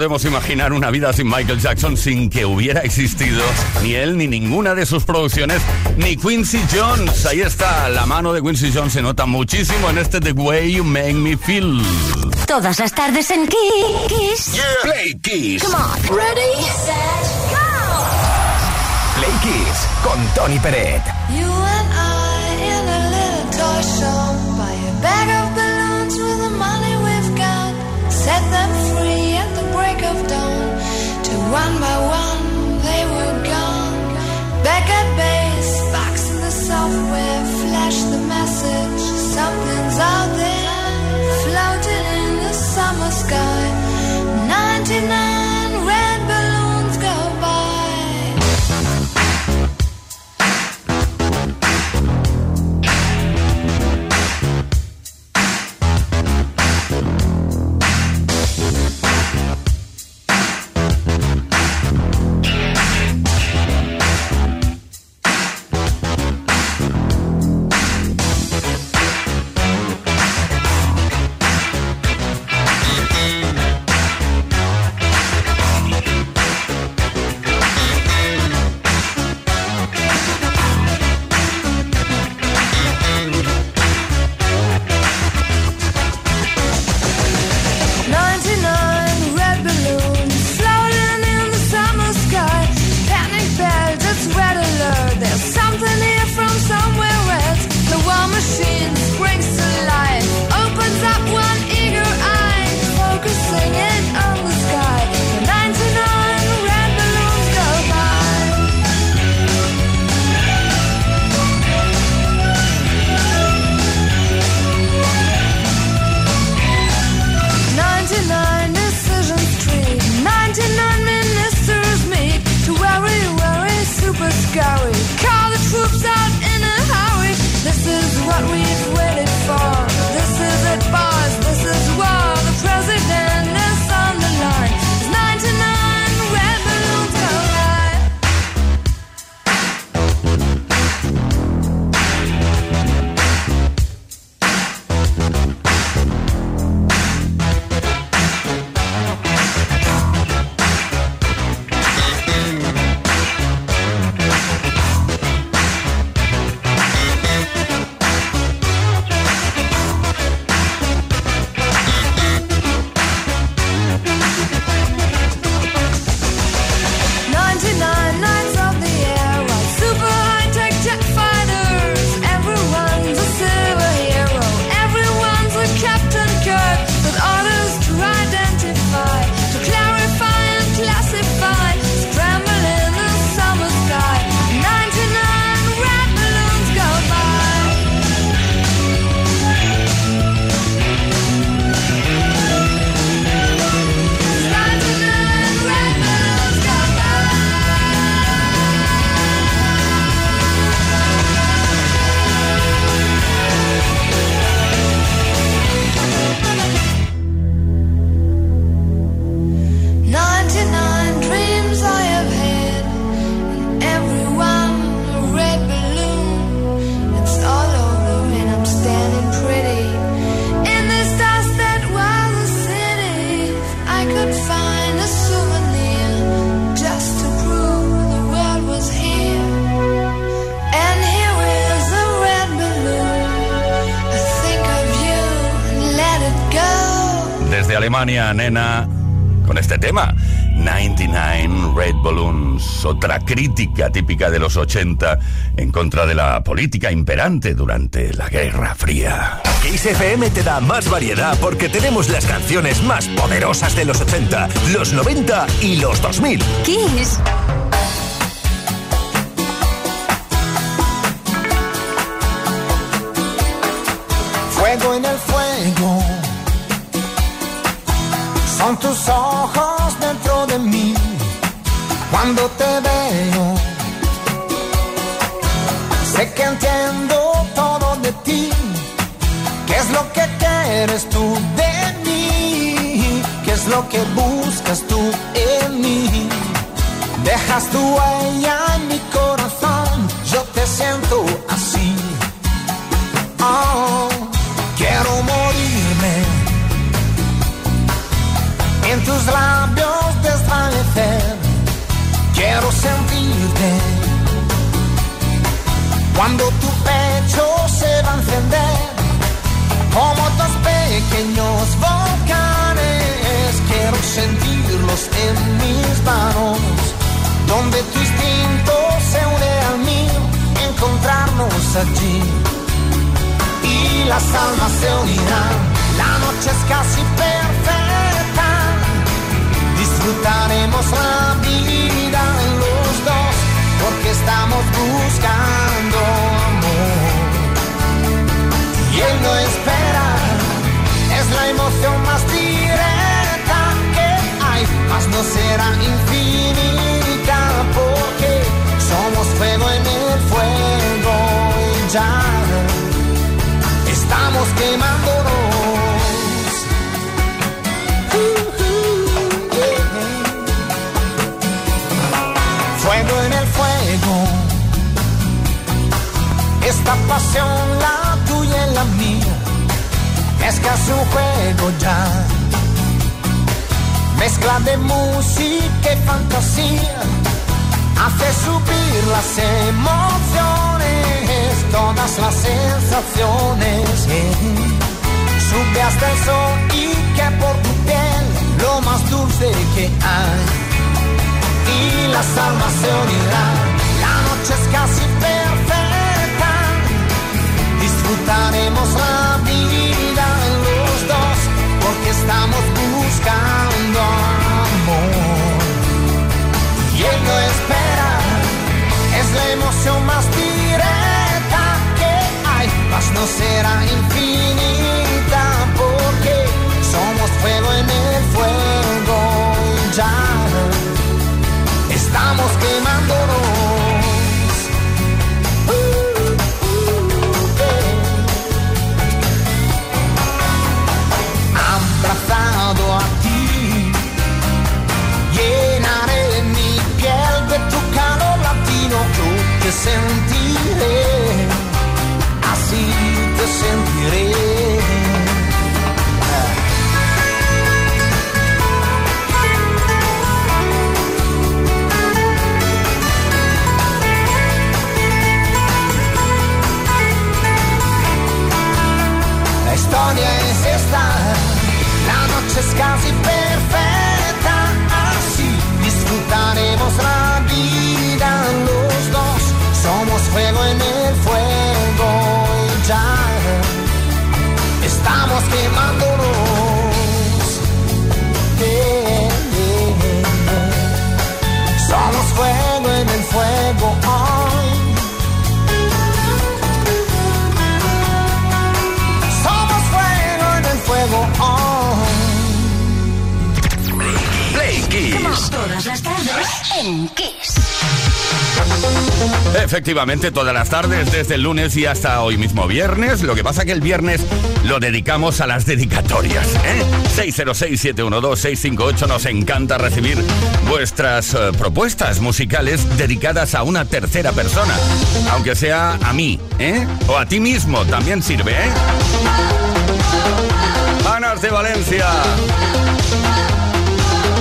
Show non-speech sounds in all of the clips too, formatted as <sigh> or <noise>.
podemos imaginar una vida sin Michael Jackson sin que hubiera existido ni él ni ninguna de sus producciones, ni Quincy Jones. Ahí está, la mano de Quincy Jones se nota muchísimo en este The Way You Make Me Feel. Todas las tardes en Kiss. Play Kiss. Come on. Ready, set, go. Play Kiss con Tony Peret. You and I in a little toy Alemania, nena, con este tema. 99 Red Balloons, otra crítica típica de los 80 en contra de la política imperante durante la Guerra Fría. Kiss FM te da más variedad porque tenemos las canciones más poderosas de los 80, los 90 y los 2000. Kiss. Fuego en el fuego. Son tus ojos dentro de mí. Cuando te veo, sé que entiendo todo de ti. ¿Qué es lo que quieres tú de mí? ¿Qué es lo que buscas tú en mí? Dejas tu huella en mi corazón. Yo te siento así. tus labios desvanecer. Quiero sentirte cuando tu pecho se va a encender como dos pequeños volcanes. Quiero sentirlos en mis manos, donde tu instinto se une al mío, encontrarnos allí y las almas se unirán. La noche es casi perfecta disfrutaremos la vida los dos, porque estamos buscando amor. Y él no espera, un juego ya. Mezcla de música y fantasía, hace subir las emociones, todas las sensaciones. Sube hasta el sol y que por tu piel lo más dulce que hay y las almas se unirán. La noche es casi perfecta, disfrutaremos la vida estamos buscando amor. Y él no espera, es la emoción más directa que hay, mas no será infinita, porque somos fuego en el fuego ya estamos quemándonos. Efectivamente, todas las tardes, desde el lunes y hasta hoy mismo viernes. Lo que pasa que el viernes lo dedicamos a las dedicatorias. ¿eh? 606-712-658. Nos encanta recibir vuestras eh, propuestas musicales dedicadas a una tercera persona. Aunque sea a mí, ¿eh? O a ti mismo, también sirve, ¿eh? Anas de Valencia.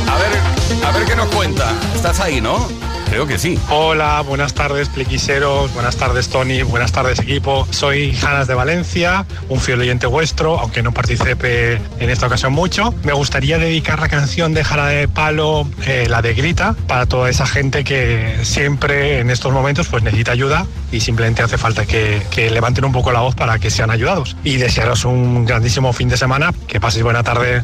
A ver, a ver qué nos cuenta. ¿Estás ahí, no? Creo que sí. Hola, buenas tardes, pliquiseros, buenas tardes, Tony, buenas tardes, equipo. Soy Janas de Valencia, un fiel oyente vuestro, aunque no participe en esta ocasión mucho. Me gustaría dedicar la canción de Jara de Palo, eh, la de Grita, para toda esa gente que siempre en estos momentos pues necesita ayuda y simplemente hace falta que, que levanten un poco la voz para que sean ayudados. Y desearos un grandísimo fin de semana, que paséis buena tarde.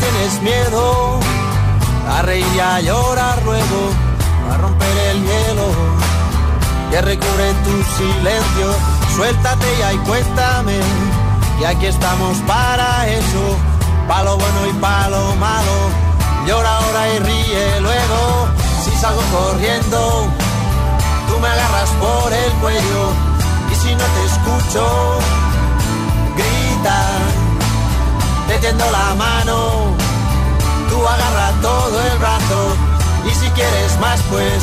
Tienes miedo a reír y a llorar luego, a romper el hielo que recubre tu silencio. Suéltate ya y cuéntame, y aquí estamos para eso, palo bueno y palo malo. Llora ahora y ríe luego, si salgo corriendo, tú me agarras por el cuello, y si no te escucho, te tiendo la mano tú agarra todo el brazo y si quieres más pues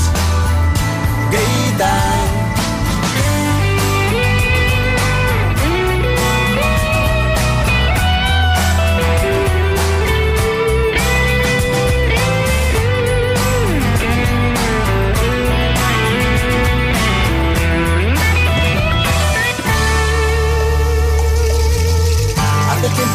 grita.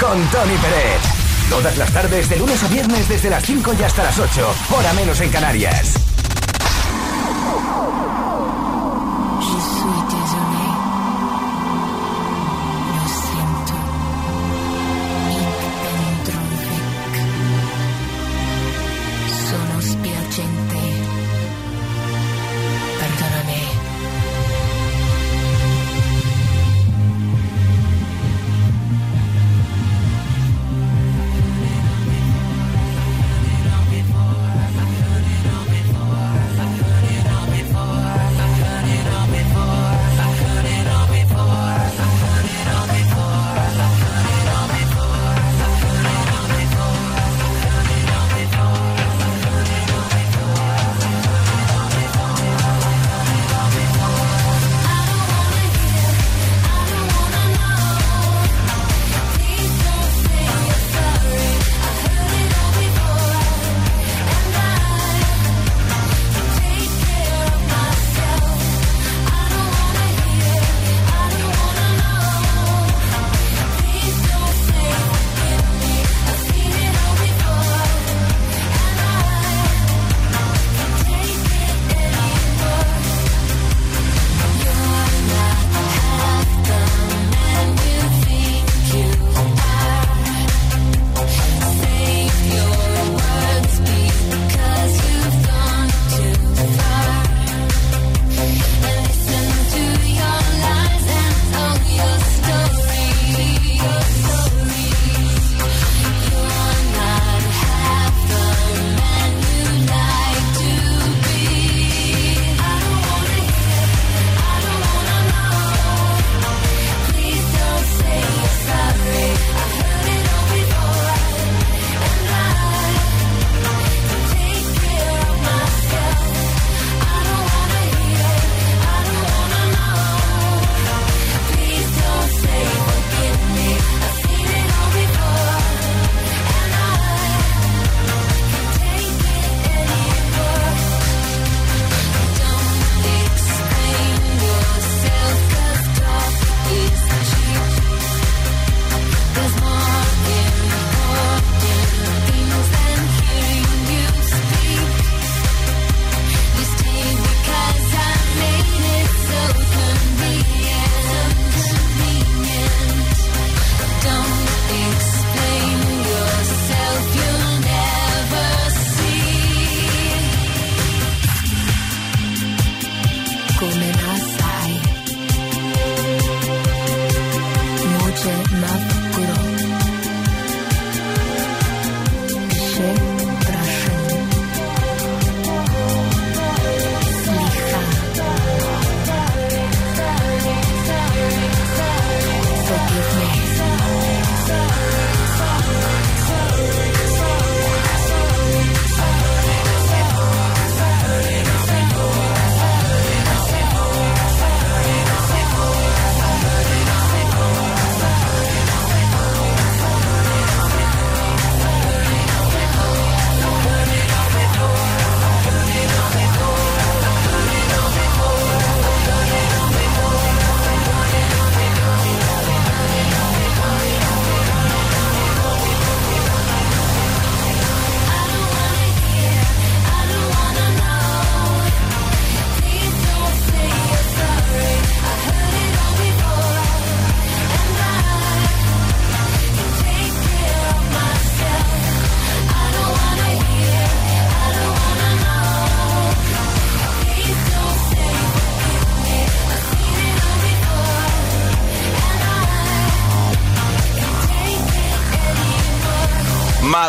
Con Tony Pérez. Todas las tardes, de lunes a viernes, desde las 5 y hasta las 8, hora menos en Canarias.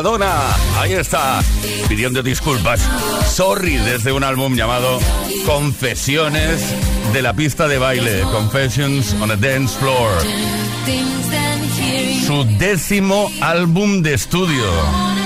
Madonna. Ahí está, pidiendo disculpas. Sorry desde un álbum llamado Confesiones de la pista de baile. Confessions on a Dance Floor. Su décimo álbum de estudio.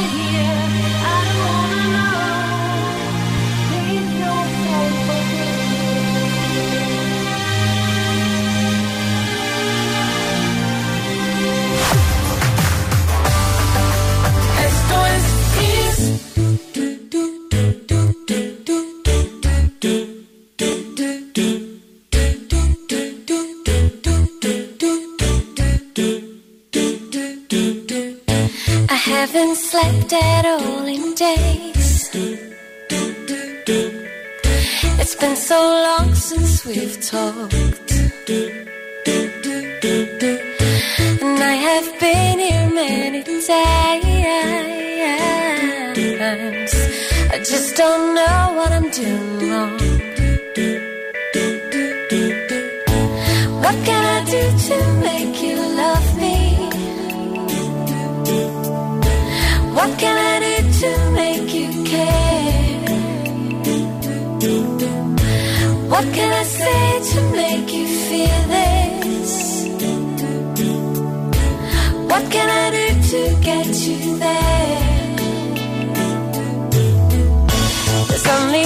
So long since we've talked. And I have been here many times. I just don't know what I'm doing wrong. What can I say to make you feel this? What can I do to get you there? There's only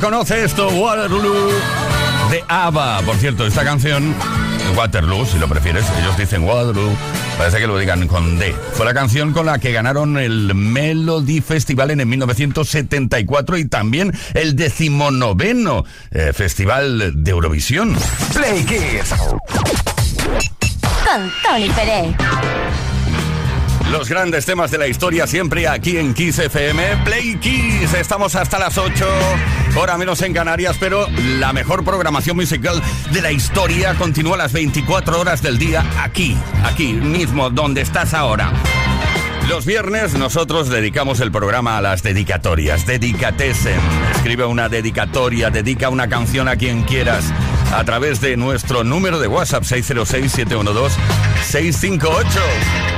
Conoce esto? Waterloo de ABBA. Por cierto, esta canción, Waterloo, si lo prefieres, ellos dicen Waterloo, parece que lo digan con D. Fue la canción con la que ganaron el Melody Festival en el 1974 y también el decimonoveno eh, Festival de Eurovisión. Play Kids. Con Tony Pérez. Los grandes temas de la historia siempre aquí en Kiss FM. Play Kiss. Estamos hasta las 8, hora menos en Canarias, pero la mejor programación musical de la historia continúa las 24 horas del día aquí, aquí mismo, donde estás ahora. Los viernes nosotros dedicamos el programa a las dedicatorias. Dedicatesen. Escribe una dedicatoria, dedica una canción a quien quieras a través de nuestro número de WhatsApp 606-712-658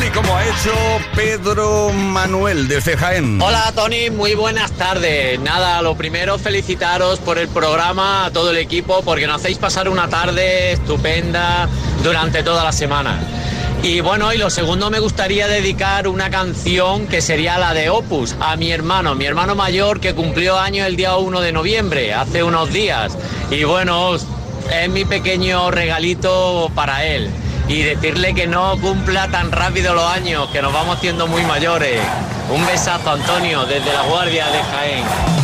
y como ha hecho Pedro Manuel desde Jaén. Hola Tony, muy buenas tardes. Nada, lo primero felicitaros por el programa, a todo el equipo, porque nos hacéis pasar una tarde estupenda durante toda la semana. Y bueno, y lo segundo me gustaría dedicar una canción que sería la de Opus a mi hermano, mi hermano mayor que cumplió año el día 1 de noviembre, hace unos días. Y bueno, es mi pequeño regalito para él y decirle que no cumpla tan rápido los años, que nos vamos haciendo muy mayores. Un besazo, Antonio, desde la Guardia de Jaén.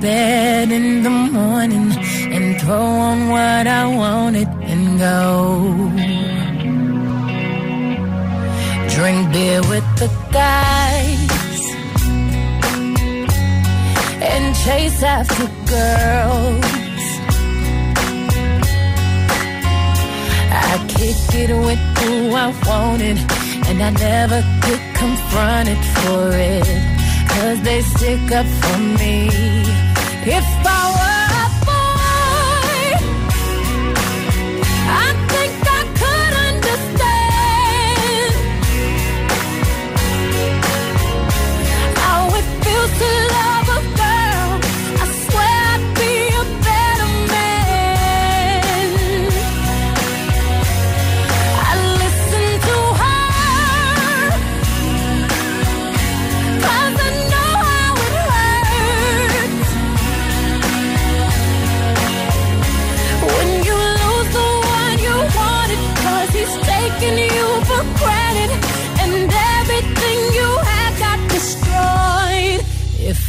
Bed in the morning and throw on what I wanted and go. Drink beer with the guys and chase after girls. I kick it with who I wanted, and I never get confronted for it. Cause they stick up for me. If I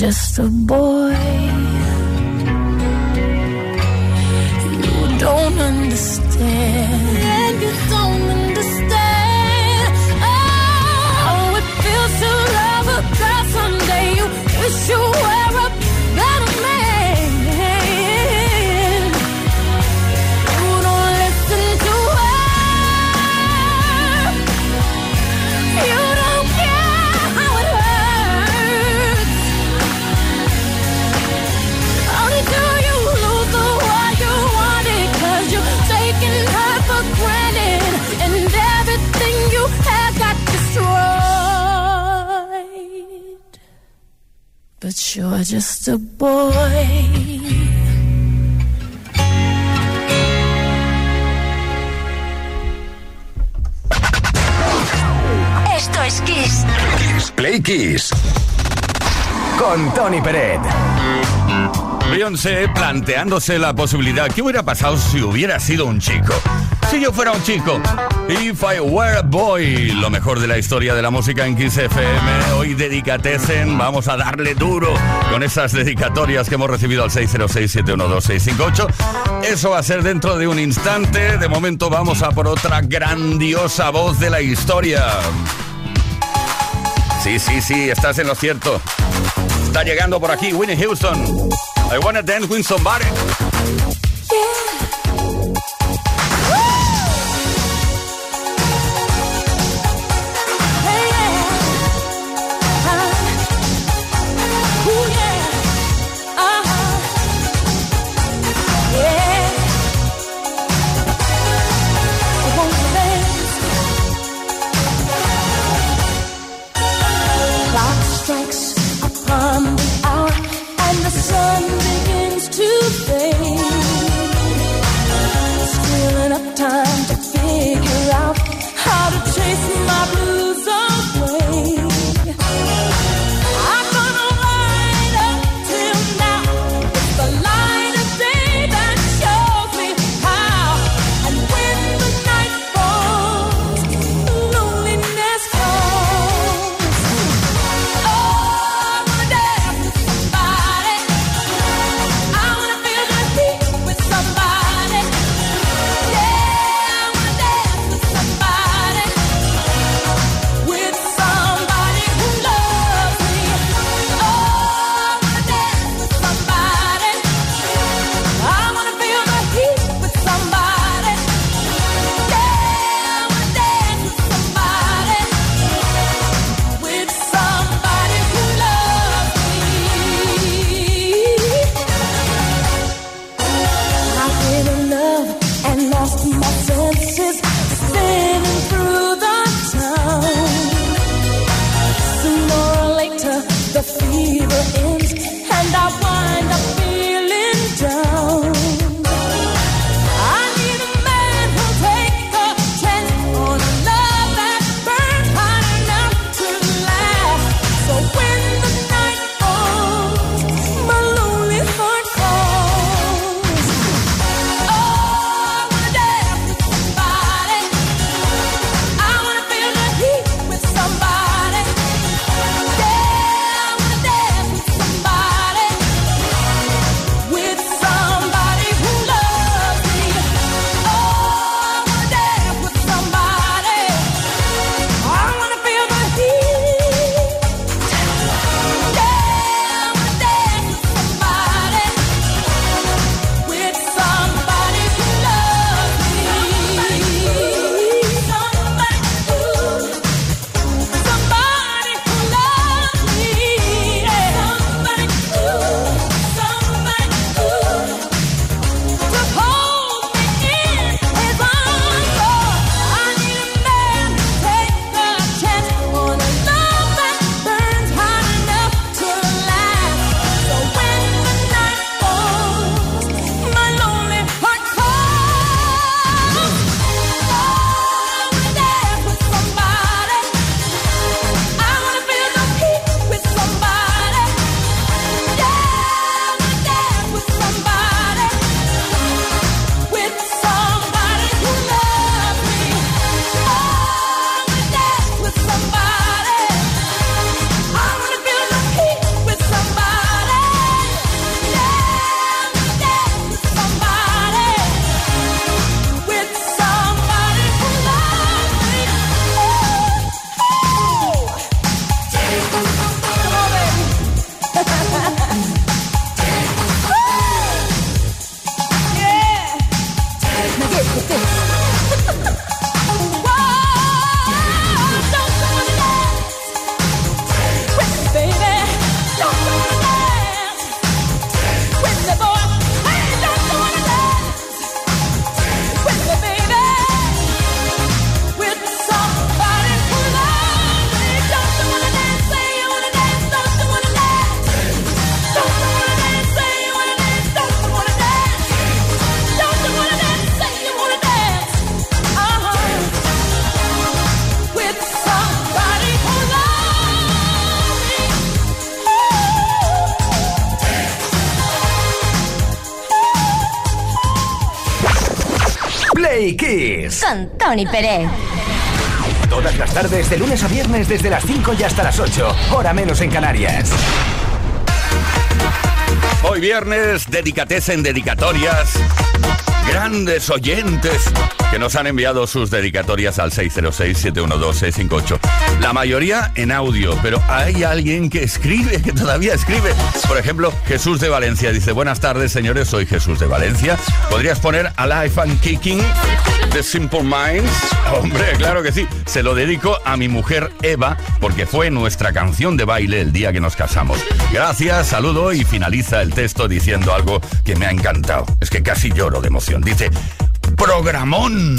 just a boy. Planteándose la posibilidad. ¿Qué hubiera pasado si hubiera sido un chico? Si yo fuera un chico. If I were a boy. Lo mejor de la historia de la música en Kiss FM. Hoy dedicatesen. Vamos a darle duro con esas dedicatorias que hemos recibido al 606-712-658. Eso va a ser dentro de un instante. De momento vamos a por otra grandiosa voz de la historia. Sí, sí, sí, estás en lo cierto. Está llegando por aquí Winnie Houston. I wanna dance with somebody. Tony Pérez. Todas las tardes, de lunes a viernes, desde las 5 y hasta las 8, hora menos en Canarias. Hoy viernes, dedicates en dedicatorias. Grandes oyentes que nos han enviado sus dedicatorias al 606-712-658. La mayoría en audio, pero hay alguien que escribe, que todavía escribe. Por ejemplo, Jesús de Valencia dice, buenas tardes señores, soy Jesús de Valencia. ¿Podrías poner Alive and Kicking de Simple Minds? <laughs> Hombre, claro que sí. Se lo dedico a mi mujer Eva, porque fue nuestra canción de baile el día que nos casamos. Gracias, saludo y finaliza el texto diciendo algo que me ha encantado. Es que casi lloro de emoción. Dice, programón.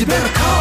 You better call.